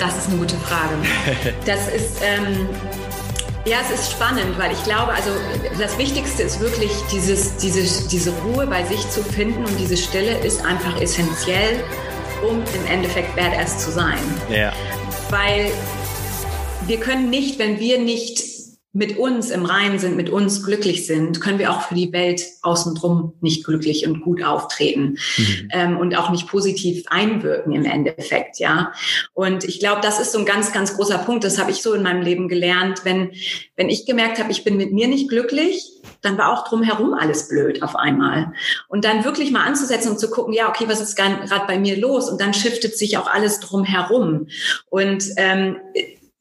Das ist eine gute Frage. Das ist, ähm, ja, es ist spannend, weil ich glaube, also das Wichtigste ist wirklich dieses, dieses, diese Ruhe bei sich zu finden und diese Stille ist einfach essentiell, um im Endeffekt Badass zu sein. Ja. Weil wir können nicht, wenn wir nicht mit uns im Reinen sind, mit uns glücklich sind, können wir auch für die Welt außenrum nicht glücklich und gut auftreten mhm. ähm, und auch nicht positiv einwirken im Endeffekt, ja. Und ich glaube, das ist so ein ganz, ganz großer Punkt. Das habe ich so in meinem Leben gelernt. Wenn, wenn ich gemerkt habe, ich bin mit mir nicht glücklich, dann war auch drumherum alles blöd auf einmal. Und dann wirklich mal anzusetzen und zu gucken, ja, okay, was ist gerade bei mir los? Und dann shiftet sich auch alles drumherum. Und ähm,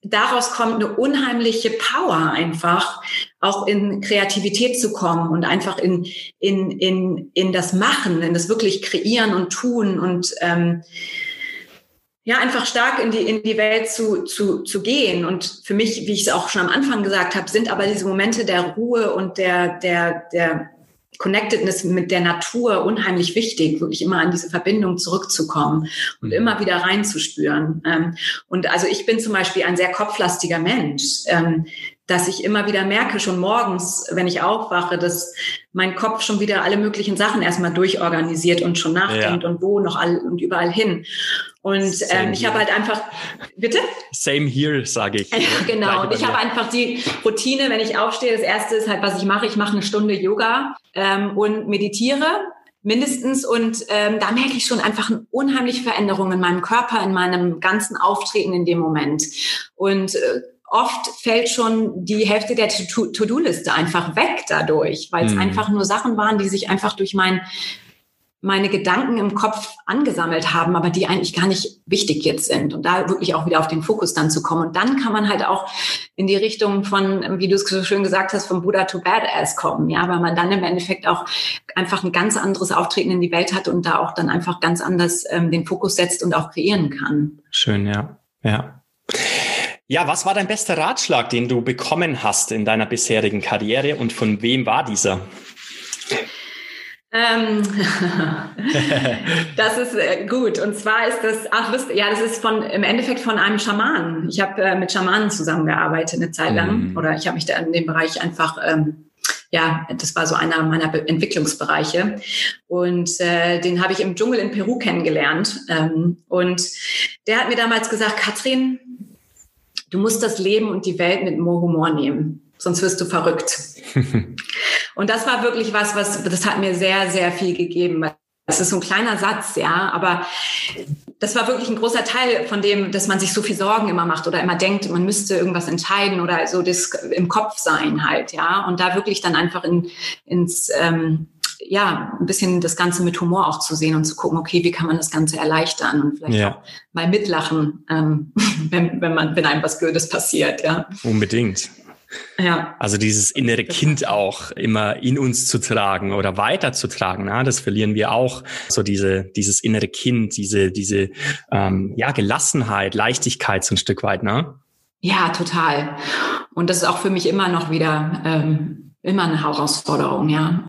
daraus kommt eine unheimliche Power einfach, auch in Kreativität zu kommen und einfach in, in, in, in das Machen, in das wirklich Kreieren und Tun und ähm, ja, einfach stark in die, in die Welt zu, zu, zu gehen. Und für mich, wie ich es auch schon am Anfang gesagt habe, sind aber diese Momente der Ruhe und der, der, der Connectedness mit der Natur unheimlich wichtig, wirklich immer an diese Verbindung zurückzukommen und mhm. immer wieder reinzuspüren. Ähm, und also ich bin zum Beispiel ein sehr kopflastiger Mensch, ähm, dass ich immer wieder merke, schon morgens, wenn ich aufwache, dass mein Kopf schon wieder alle möglichen Sachen erstmal durchorganisiert und schon nachdenkt ja. und wo noch all und überall hin. Und ähm, ich habe halt einfach, bitte? Same here, sage ich. Genau. Und ich habe einfach die Routine, wenn ich aufstehe, das erste ist halt, was ich mache, ich mache eine Stunde Yoga ähm, und meditiere mindestens. Und ähm, da merke ich schon einfach eine unheimliche Veränderung in meinem Körper, in meinem ganzen Auftreten in dem Moment. Und äh, oft fällt schon die Hälfte der To-Do-Liste einfach weg dadurch, weil es mhm. einfach nur Sachen waren, die sich einfach durch mein meine Gedanken im Kopf angesammelt haben, aber die eigentlich gar nicht wichtig jetzt sind. Und da wirklich auch wieder auf den Fokus dann zu kommen. Und dann kann man halt auch in die Richtung von, wie du es so schön gesagt hast, von Buddha to Badass kommen. Ja, weil man dann im Endeffekt auch einfach ein ganz anderes Auftreten in die Welt hat und da auch dann einfach ganz anders ähm, den Fokus setzt und auch kreieren kann. Schön, ja. Ja. Ja, was war dein bester Ratschlag, den du bekommen hast in deiner bisherigen Karriere und von wem war dieser? Ähm, das ist äh, gut. Und zwar ist das, ach, wisst, ja, das ist von im Endeffekt von einem Schamanen. Ich habe äh, mit Schamanen zusammengearbeitet eine Zeit lang, mm. oder ich habe mich da in dem Bereich einfach ähm, ja, das war so einer meiner Be Entwicklungsbereiche. Und äh, den habe ich im Dschungel in Peru kennengelernt. Ähm, und der hat mir damals gesagt, Katrin, du musst das Leben und die Welt mit Humor nehmen sonst wirst du verrückt. und das war wirklich was, was, das hat mir sehr, sehr viel gegeben. Das ist so ein kleiner Satz, ja, aber das war wirklich ein großer Teil von dem, dass man sich so viel Sorgen immer macht oder immer denkt, man müsste irgendwas entscheiden oder so das im Kopf sein halt, ja, und da wirklich dann einfach in, ins, ähm, ja, ein bisschen das Ganze mit Humor auch zu sehen und zu gucken, okay, wie kann man das Ganze erleichtern und vielleicht ja. auch mal mitlachen, ähm, wenn, wenn man, wenn einem was Blödes passiert, ja. Unbedingt. Ja. Also dieses innere Kind auch immer in uns zu tragen oder weiterzutragen, na, das verlieren wir auch. So diese, dieses innere Kind, diese, diese ähm, ja, Gelassenheit, Leichtigkeit so ein Stück weit, ne? Ja, total. Und das ist auch für mich immer noch wieder ähm, immer eine Herausforderung, ja.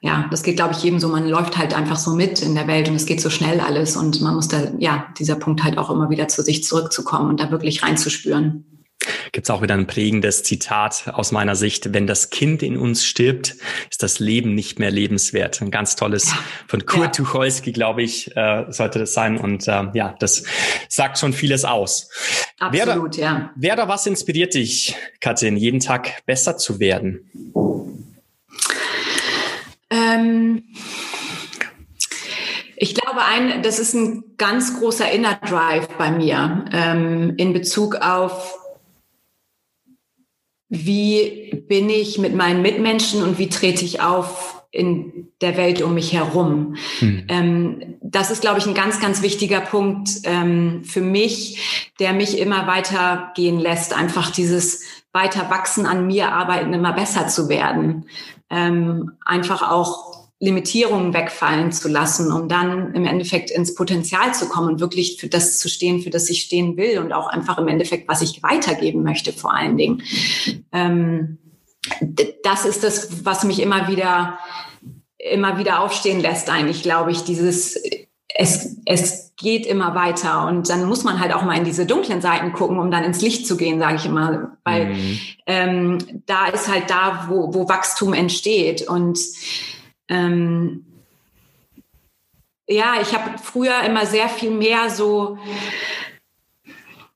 Ja, das geht, glaube ich, jedem so. Man läuft halt einfach so mit in der Welt und es geht so schnell alles und man muss da, ja, dieser Punkt halt auch immer wieder zu sich zurückzukommen und da wirklich reinzuspüren gibt es auch wieder ein prägendes Zitat aus meiner Sicht. Wenn das Kind in uns stirbt, ist das Leben nicht mehr lebenswert. Ein ganz tolles ja. von Kurt ja. Tucholsky, glaube ich, äh, sollte das sein. Und äh, ja, das sagt schon vieles aus. Absolut, wer, ja. Wer da was inspiriert dich, Katrin, jeden Tag besser zu werden? Ähm ich glaube, ein, das ist ein ganz großer Inner Drive bei mir ähm, in Bezug auf wie bin ich mit meinen Mitmenschen und wie trete ich auf in der Welt um mich herum. Hm. Ähm, das ist, glaube ich, ein ganz, ganz wichtiger Punkt ähm, für mich, der mich immer weitergehen lässt. Einfach dieses weiter wachsen an mir arbeiten, immer besser zu werden. Ähm, einfach auch Limitierungen wegfallen zu lassen, um dann im Endeffekt ins Potenzial zu kommen und wirklich für das zu stehen, für das ich stehen will und auch einfach im Endeffekt, was ich weitergeben möchte vor allen Dingen. Ähm, das ist das, was mich immer wieder, immer wieder aufstehen lässt eigentlich, glaube ich, dieses, es, es geht immer weiter und dann muss man halt auch mal in diese dunklen Seiten gucken, um dann ins Licht zu gehen, sage ich immer, weil mhm. ähm, da ist halt da, wo, wo Wachstum entsteht und ähm, ja, ich habe früher immer sehr viel mehr so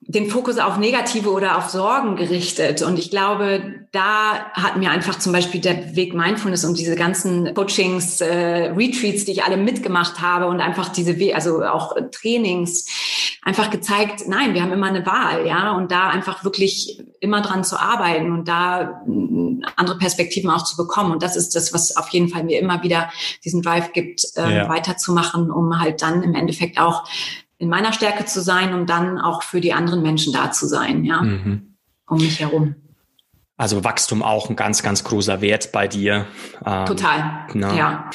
den Fokus auf Negative oder auf Sorgen gerichtet. Und ich glaube, da hat mir einfach zum Beispiel der Weg Mindfulness und diese ganzen Coachings, äh, Retreats, die ich alle mitgemacht habe und einfach diese, We also auch Trainings, einfach gezeigt, nein, wir haben immer eine Wahl, ja, und da einfach wirklich immer dran zu arbeiten und da mm, andere Perspektiven auch zu bekommen. Und das ist das, was auf jeden Fall mir immer wieder diesen Drive gibt, äh, ja. weiterzumachen, um halt dann im Endeffekt auch in meiner Stärke zu sein und dann auch für die anderen Menschen da zu sein, ja, mhm. um mich herum. Also Wachstum auch ein ganz, ganz großer Wert bei dir. Ähm, Total. Na, ja.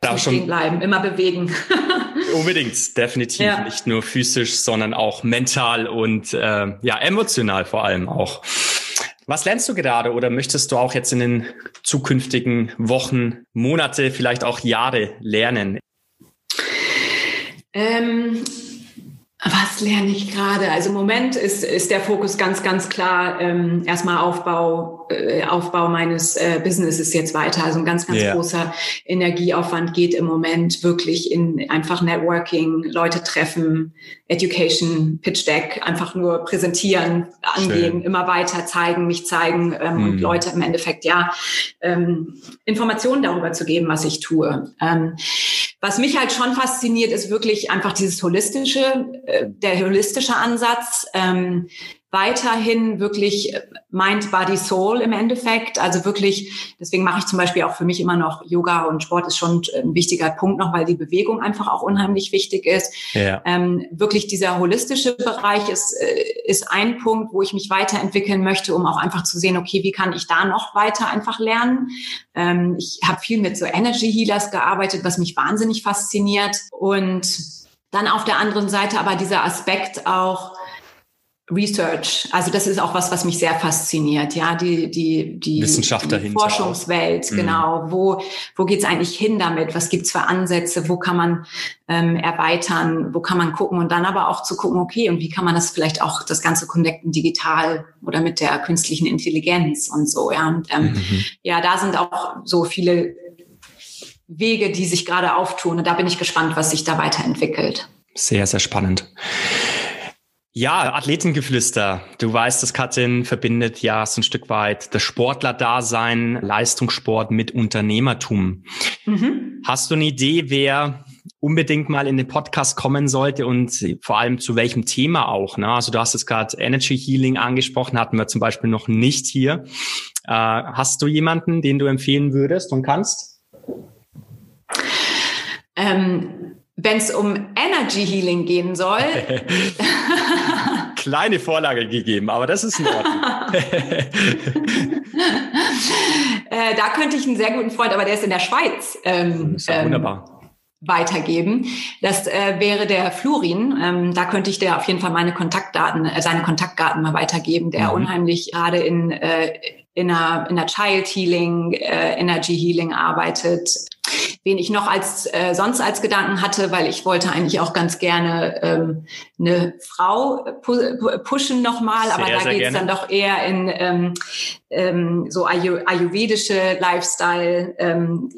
Da schon bleiben, immer bewegen. unbedingt, definitiv. Ja. Nicht nur physisch, sondern auch mental und äh, ja, emotional vor allem auch. Was lernst du gerade oder möchtest du auch jetzt in den zukünftigen Wochen, Monate, vielleicht auch Jahre lernen? Ähm, was lerne ich gerade? Also im Moment ist, ist der Fokus ganz, ganz klar ähm, erstmal Aufbau, äh, Aufbau meines äh, Businesses jetzt weiter. Also ein ganz, ganz yeah. großer Energieaufwand geht im Moment wirklich in einfach Networking, Leute treffen, Education, Pitch Deck, einfach nur präsentieren, angehen, Schön. immer weiter zeigen, mich zeigen ähm, mm. und mhm. Leute im Endeffekt ja ähm, Informationen darüber zu geben, was ich tue. Ähm, was mich halt schon fasziniert, ist wirklich einfach dieses holistische, äh, der holistische Ansatz. Ähm, weiterhin wirklich Mind, Body, Soul im Endeffekt. Also wirklich, deswegen mache ich zum Beispiel auch für mich immer noch Yoga und Sport ist schon ein wichtiger Punkt noch, weil die Bewegung einfach auch unheimlich wichtig ist. Ja. Ähm, wirklich dieser holistische Bereich ist, äh, ist ein Punkt, wo ich mich weiterentwickeln möchte, um auch einfach zu sehen, okay, wie kann ich da noch weiter einfach lernen? Ähm, ich habe viel mit so Energy Healers gearbeitet, was mich wahnsinnig fasziniert. Und dann auf der anderen Seite aber dieser Aspekt auch, Research. Also das ist auch was, was mich sehr fasziniert. Ja, die die die, Wissenschaft die Forschungswelt. Mhm. Genau. Wo wo geht's eigentlich hin damit? Was gibt's für Ansätze? Wo kann man ähm, erweitern? Wo kann man gucken? Und dann aber auch zu gucken, okay, und wie kann man das vielleicht auch das ganze connecten digital oder mit der künstlichen Intelligenz und so. Ja, und ähm, mhm. ja, da sind auch so viele Wege, die sich gerade auftun. Und da bin ich gespannt, was sich da weiterentwickelt. Sehr, sehr spannend. Ja, Athletengeflüster. Du weißt, das Katrin verbindet ja so ein Stück weit das Sportler-Dasein, Leistungssport mit Unternehmertum. Mhm. Hast du eine Idee, wer unbedingt mal in den Podcast kommen sollte und vor allem zu welchem Thema auch? Ne? Also du hast es gerade Energy Healing angesprochen, hatten wir zum Beispiel noch nicht hier. Äh, hast du jemanden, den du empfehlen würdest und kannst? Ähm wenn es um Energy Healing gehen soll. Kleine Vorlage gegeben, aber das ist in Ordnung. äh, da könnte ich einen sehr guten Freund, aber der ist in der Schweiz. Ähm, ist ja wunderbar. Ähm, weitergeben. Das äh, wäre der Florin. Ähm, da könnte ich dir auf jeden Fall meine Kontaktdaten, äh, seine Kontaktdaten mal weitergeben, der mhm. unheimlich gerade in, äh, in einer, in einer Child Healing, äh, Energy Healing arbeitet, wen ich noch als äh, sonst als Gedanken hatte, weil ich wollte eigentlich auch ganz gerne ähm, eine Frau pu pushen nochmal, aber da geht es dann doch eher in ähm, ähm, so Ayu ayurvedische Lifestyle, ähm,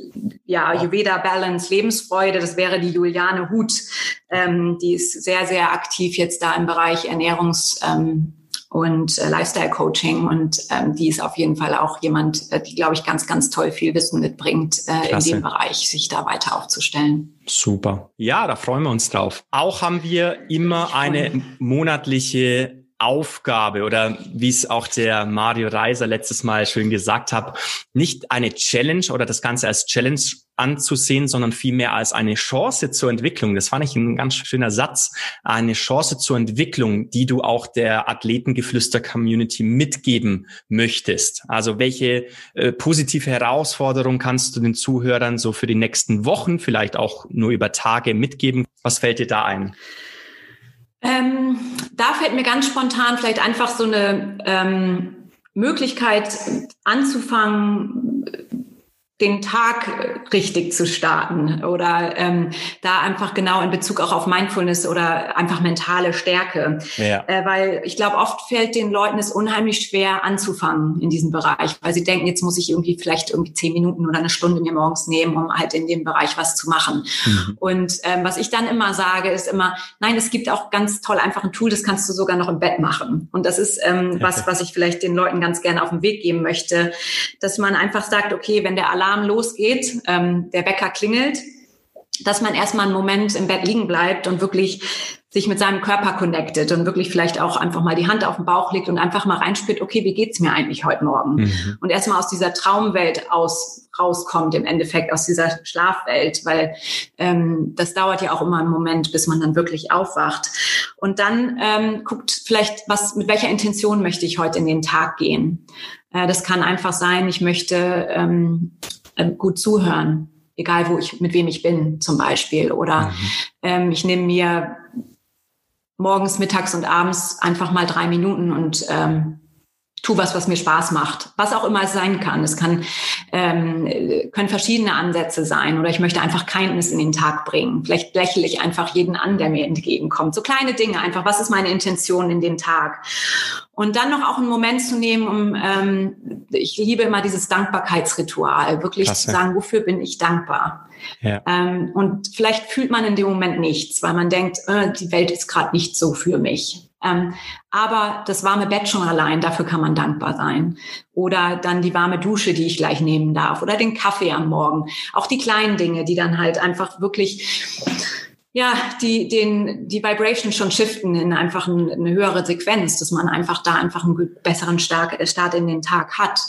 ja Ayurveda Balance, Lebensfreude. Das wäre die Juliane Huth, ähm, die ist sehr sehr aktiv jetzt da im Bereich Ernährungs ähm, und äh, Lifestyle Coaching. Und ähm, die ist auf jeden Fall auch jemand, äh, die, glaube ich, ganz, ganz toll viel Wissen mitbringt, äh, in dem Bereich, sich da weiter aufzustellen. Super. Ja, da freuen wir uns drauf. Auch haben wir immer eine monatliche Aufgabe oder wie es auch der Mario Reiser letztes Mal schön gesagt hat, nicht eine Challenge oder das Ganze als Challenge anzusehen, sondern vielmehr als eine Chance zur Entwicklung. Das fand ich ein ganz schöner Satz. Eine Chance zur Entwicklung, die du auch der Athletengeflüster-Community mitgeben möchtest. Also welche äh, positive Herausforderung kannst du den Zuhörern so für die nächsten Wochen, vielleicht auch nur über Tage mitgeben? Was fällt dir da ein? Ähm, da fällt mir ganz spontan vielleicht einfach so eine ähm, Möglichkeit anzufangen, den Tag richtig zu starten oder ähm, da einfach genau in Bezug auch auf Mindfulness oder einfach mentale Stärke. Ja. Äh, weil ich glaube, oft fällt den Leuten es unheimlich schwer anzufangen in diesem Bereich, weil sie denken, jetzt muss ich irgendwie vielleicht irgendwie zehn Minuten oder eine Stunde mir morgens nehmen, um halt in dem Bereich was zu machen. Mhm. Und ähm, was ich dann immer sage, ist immer, nein, es gibt auch ganz toll einfach ein Tool, das kannst du sogar noch im Bett machen. Und das ist ähm, was, was ich vielleicht den Leuten ganz gerne auf den Weg geben möchte, dass man einfach sagt, okay, wenn der Alarm Alarm losgeht, ähm, der Wecker klingelt, dass man erstmal einen Moment im Bett liegen bleibt und wirklich sich mit seinem Körper connectet und wirklich vielleicht auch einfach mal die Hand auf den Bauch legt und einfach mal reinspürt, okay, wie geht's mir eigentlich heute Morgen? Mhm. Und erstmal aus dieser Traumwelt aus rauskommt, im Endeffekt aus dieser Schlafwelt, weil ähm, das dauert ja auch immer einen Moment, bis man dann wirklich aufwacht. Und dann ähm, guckt vielleicht, was mit welcher Intention möchte ich heute in den Tag gehen. Äh, das kann einfach sein, ich möchte ähm, äh, gut zuhören, egal wo ich, mit wem ich bin zum Beispiel. Oder mhm. ähm, ich nehme mir morgens, mittags und abends einfach mal drei Minuten und ähm, tu was, was mir Spaß macht. Was auch immer es sein kann. Es kann, ähm, können verschiedene Ansätze sein oder ich möchte einfach Kindness in den Tag bringen. Vielleicht lächle ich einfach jeden an, der mir entgegenkommt. So kleine Dinge einfach. Was ist meine Intention in den Tag? Und dann noch auch einen Moment zu nehmen, um, ähm, ich liebe immer dieses Dankbarkeitsritual, wirklich Klasse. zu sagen, wofür bin ich dankbar? Ja. Ähm, und vielleicht fühlt man in dem Moment nichts, weil man denkt, äh, die Welt ist gerade nicht so für mich. Ähm, aber das warme Bett schon allein, dafür kann man dankbar sein. Oder dann die warme Dusche, die ich gleich nehmen darf. Oder den Kaffee am Morgen. Auch die kleinen Dinge, die dann halt einfach wirklich ja, die, den, die Vibration schon shiften in einfach ein, eine höhere Sequenz, dass man einfach da einfach einen besseren Start in den Tag hat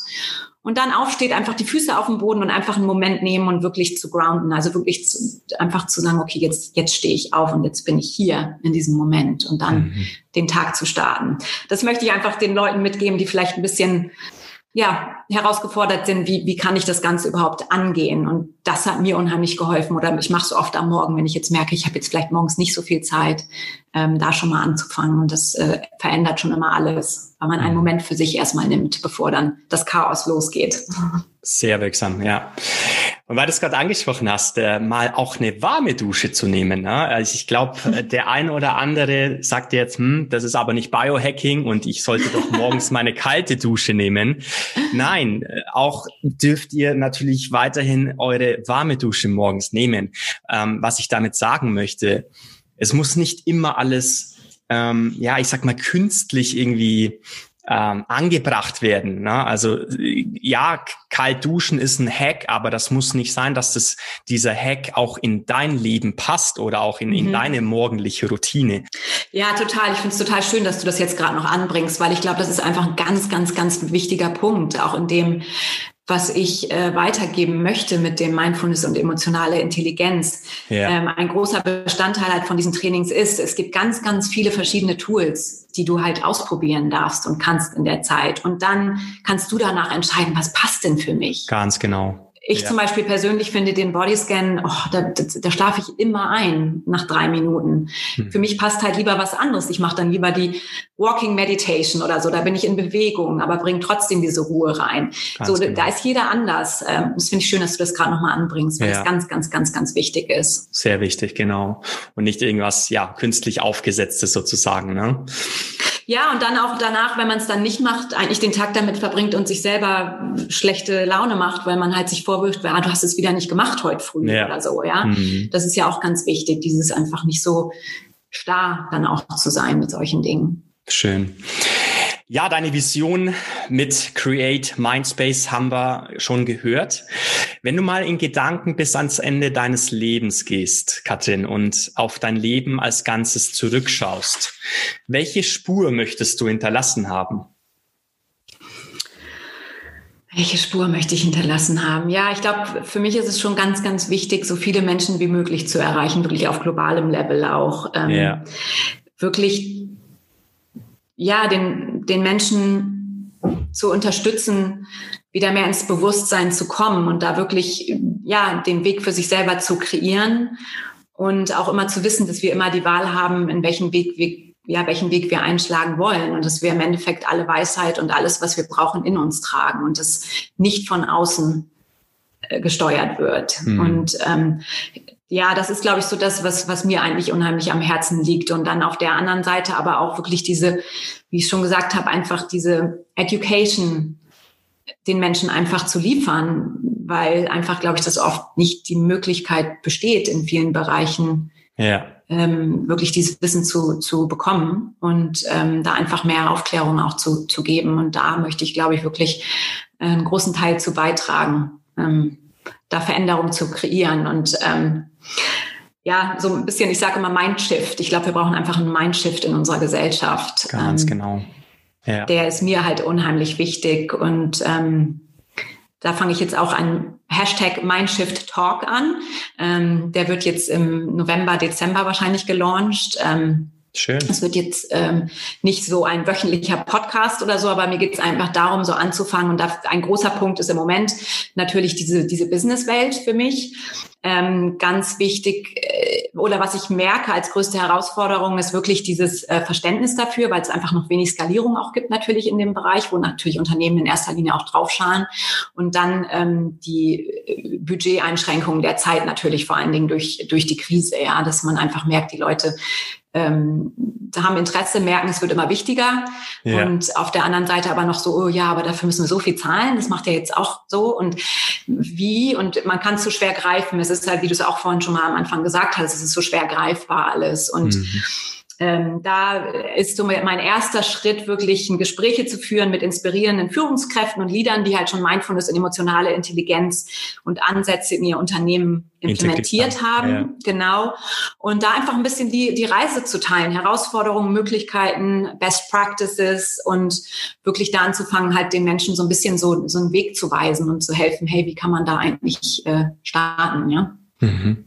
und dann aufsteht, einfach die Füße auf dem Boden und einfach einen Moment nehmen und wirklich zu grounden. Also wirklich zu, einfach zu sagen, okay, jetzt, jetzt stehe ich auf und jetzt bin ich hier in diesem Moment und dann mhm. den Tag zu starten. Das möchte ich einfach den Leuten mitgeben, die vielleicht ein bisschen ja, herausgefordert sind, wie, wie kann ich das Ganze überhaupt angehen? Und das hat mir unheimlich geholfen. Oder ich mache es oft am Morgen, wenn ich jetzt merke, ich habe jetzt vielleicht morgens nicht so viel Zeit, ähm, da schon mal anzufangen. Und das äh, verändert schon immer alles, weil man einen mhm. Moment für sich erstmal nimmt, bevor dann das Chaos losgeht. Sehr wirksam, ja. Und weil du es gerade angesprochen hast, äh, mal auch eine warme Dusche zu nehmen. Ne? Also ich glaube, äh, der eine oder andere sagt jetzt, hm, das ist aber nicht Biohacking und ich sollte doch morgens meine kalte Dusche nehmen. Nein, äh, auch dürft ihr natürlich weiterhin eure warme Dusche morgens nehmen. Ähm, was ich damit sagen möchte, es muss nicht immer alles, ähm, ja, ich sag mal, künstlich irgendwie ähm, angebracht werden. Ne? Also ja, kalt duschen ist ein Hack, aber das muss nicht sein, dass das dieser Hack auch in dein Leben passt oder auch in, in mhm. deine morgendliche Routine. Ja, total. Ich finde es total schön, dass du das jetzt gerade noch anbringst, weil ich glaube, das ist einfach ein ganz, ganz, ganz wichtiger Punkt, auch in dem was ich äh, weitergeben möchte mit dem Mindfulness und emotionale Intelligenz. Ja. Ähm, ein großer Bestandteil halt von diesen Trainings ist, es gibt ganz, ganz viele verschiedene Tools, die du halt ausprobieren darfst und kannst in der Zeit. Und dann kannst du danach entscheiden, was passt denn für mich. Ganz genau. Ich ja. zum Beispiel persönlich finde den Bodyscan, oh, da, da, da schlafe ich immer ein nach drei Minuten. Hm. Für mich passt halt lieber was anderes. Ich mache dann lieber die Walking Meditation oder so. Da bin ich in Bewegung, aber bringe trotzdem diese Ruhe rein. Ganz so, genau. da ist jeder anders. Ähm, das finde ich schön, dass du das gerade nochmal anbringst, weil ja. das ganz, ganz, ganz, ganz wichtig ist. Sehr wichtig, genau. Und nicht irgendwas, ja, künstlich aufgesetztes sozusagen. Ne? Ja, und dann auch danach, wenn man es dann nicht macht, eigentlich den Tag damit verbringt und sich selber schlechte Laune macht, weil man halt sich vorwirft, ah, du hast es wieder nicht gemacht heute früh ja. oder so, ja. Mhm. Das ist ja auch ganz wichtig, dieses einfach nicht so starr dann auch zu sein mit solchen Dingen. Schön. Ja, deine Vision mit Create Mindspace haben wir schon gehört. Wenn du mal in Gedanken bis ans Ende deines Lebens gehst, Katrin, und auf dein Leben als Ganzes zurückschaust, welche Spur möchtest du hinterlassen haben? Welche Spur möchte ich hinterlassen haben? Ja, ich glaube, für mich ist es schon ganz, ganz wichtig, so viele Menschen wie möglich zu erreichen, wirklich auf globalem Level auch. Ähm, ja. Wirklich, ja, den, den Menschen zu unterstützen, wieder mehr ins Bewusstsein zu kommen und da wirklich, ja, den Weg für sich selber zu kreieren und auch immer zu wissen, dass wir immer die Wahl haben, in welchem Weg wir, ja, welchen Weg wir einschlagen wollen und dass wir im Endeffekt alle Weisheit und alles, was wir brauchen, in uns tragen und das nicht von außen äh, gesteuert wird. Mhm. Und ähm, ja, das ist, glaube ich, so das, was, was mir eigentlich unheimlich am Herzen liegt. Und dann auf der anderen Seite aber auch wirklich diese, wie ich schon gesagt habe, einfach diese Education den Menschen einfach zu liefern, weil einfach, glaube ich, das oft nicht die Möglichkeit besteht, in vielen Bereichen ja. ähm, wirklich dieses Wissen zu, zu bekommen und ähm, da einfach mehr Aufklärung auch zu, zu geben. Und da möchte ich, glaube ich, wirklich einen großen Teil zu beitragen, ähm, da Veränderung zu kreieren und ähm, ja, so ein bisschen, ich sage immer Mindshift. Ich glaube, wir brauchen einfach einen Mindshift in unserer Gesellschaft. Ganz ähm, genau. Ja. Der ist mir halt unheimlich wichtig und ähm, da fange ich jetzt auch einen Hashtag Mindshift Talk an. Ähm, der wird jetzt im November, Dezember wahrscheinlich gelauncht. Ähm, Schön. Es wird jetzt ähm, nicht so ein wöchentlicher Podcast oder so, aber mir geht es einfach darum, so anzufangen. Und da, ein großer Punkt ist im Moment natürlich diese, diese Businesswelt für mich. Ähm, ganz wichtig, äh, oder was ich merke als größte Herausforderung, ist wirklich dieses äh, Verständnis dafür, weil es einfach noch wenig Skalierung auch gibt natürlich in dem Bereich, wo natürlich Unternehmen in erster Linie auch draufschauen. Und dann ähm, die äh, Budgeteinschränkungen der Zeit natürlich vor allen Dingen durch, durch die Krise, ja, dass man einfach merkt, die Leute ähm, haben Interesse, merken, es wird immer wichtiger. Ja. Und auf der anderen Seite aber noch so, oh ja, aber dafür müssen wir so viel zahlen. Das macht ja jetzt auch so. Und wie? Und man kann es so schwer greifen. Es ist halt, wie du es auch vorhin schon mal am Anfang gesagt hast, es ist so schwer greifbar alles. Und mhm ähm, da ist so mein erster Schritt, wirklich Gespräche zu führen mit inspirierenden Führungskräften und Leadern, die halt schon Mindfulness und emotionale Intelligenz und Ansätze in ihr Unternehmen implementiert haben. Ja. Genau. Und da einfach ein bisschen die, die Reise zu teilen, Herausforderungen, Möglichkeiten, Best Practices und wirklich da anzufangen, halt den Menschen so ein bisschen so, so einen Weg zu weisen und zu helfen, hey, wie kann man da eigentlich äh, starten, ja? Mhm.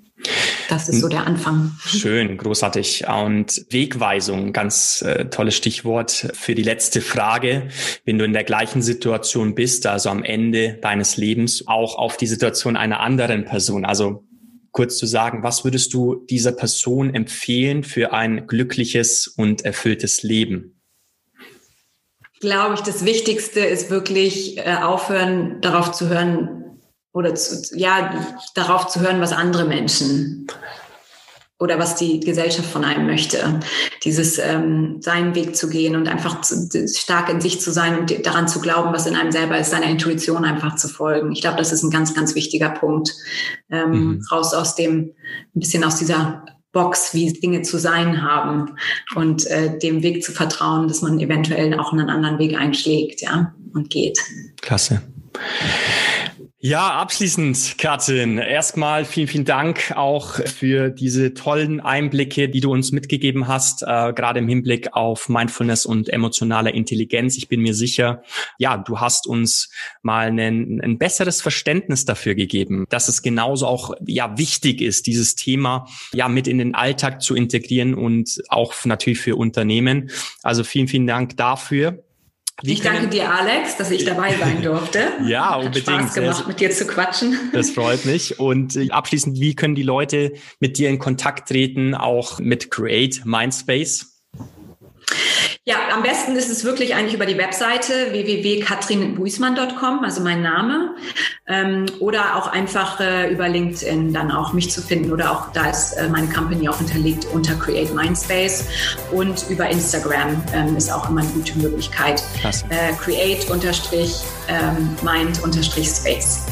Das ist so der Anfang. Schön, großartig. Und Wegweisung, ganz äh, tolles Stichwort für die letzte Frage. Wenn du in der gleichen Situation bist, also am Ende deines Lebens, auch auf die Situation einer anderen Person, also kurz zu sagen, was würdest du dieser Person empfehlen für ein glückliches und erfülltes Leben? Glaube ich, das Wichtigste ist wirklich äh, aufhören, darauf zu hören, oder zu, ja, darauf zu hören, was andere Menschen oder was die Gesellschaft von einem möchte. Dieses ähm, seinen Weg zu gehen und einfach zu, stark in sich zu sein und daran zu glauben, was in einem selber ist, seiner Intuition einfach zu folgen. Ich glaube, das ist ein ganz, ganz wichtiger Punkt. Ähm, mhm. Raus aus dem, ein bisschen aus dieser Box, wie Dinge zu sein haben und äh, dem Weg zu vertrauen, dass man eventuell auch einen anderen Weg einschlägt, ja, und geht. Klasse. Ja, abschließend, Katrin, erstmal vielen, vielen Dank auch für diese tollen Einblicke, die du uns mitgegeben hast, äh, gerade im Hinblick auf Mindfulness und emotionale Intelligenz. Ich bin mir sicher, ja, du hast uns mal ein, ein besseres Verständnis dafür gegeben, dass es genauso auch ja wichtig ist, dieses Thema ja mit in den Alltag zu integrieren und auch natürlich für Unternehmen. Also vielen, vielen Dank dafür. Wie ich danke dir, Alex, dass ich dabei sein durfte. ja, Hat unbedingt. Spaß gemacht, mit dir zu quatschen. Das freut mich. Und äh, abschließend, wie können die Leute mit dir in Kontakt treten, auch mit Create Mindspace? Ja, am besten ist es wirklich eigentlich über die Webseite www.katrinbuismann.com, also mein Name, ähm, oder auch einfach äh, über LinkedIn dann auch mich zu finden oder auch da ist äh, meine Company auch hinterlegt unter Create Mindspace und über Instagram ähm, ist auch immer eine gute Möglichkeit. Äh, create unterstrich ähm, mind unterstrich space.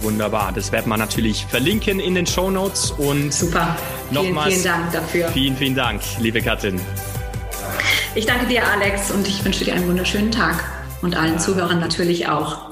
Wunderbar. Das wird man natürlich verlinken in den Show Notes und super. Nochmals vielen, vielen Dank dafür. Vielen, vielen Dank, liebe Katrin. Ich danke dir, Alex, und ich wünsche dir einen wunderschönen Tag und allen Zuhörern natürlich auch.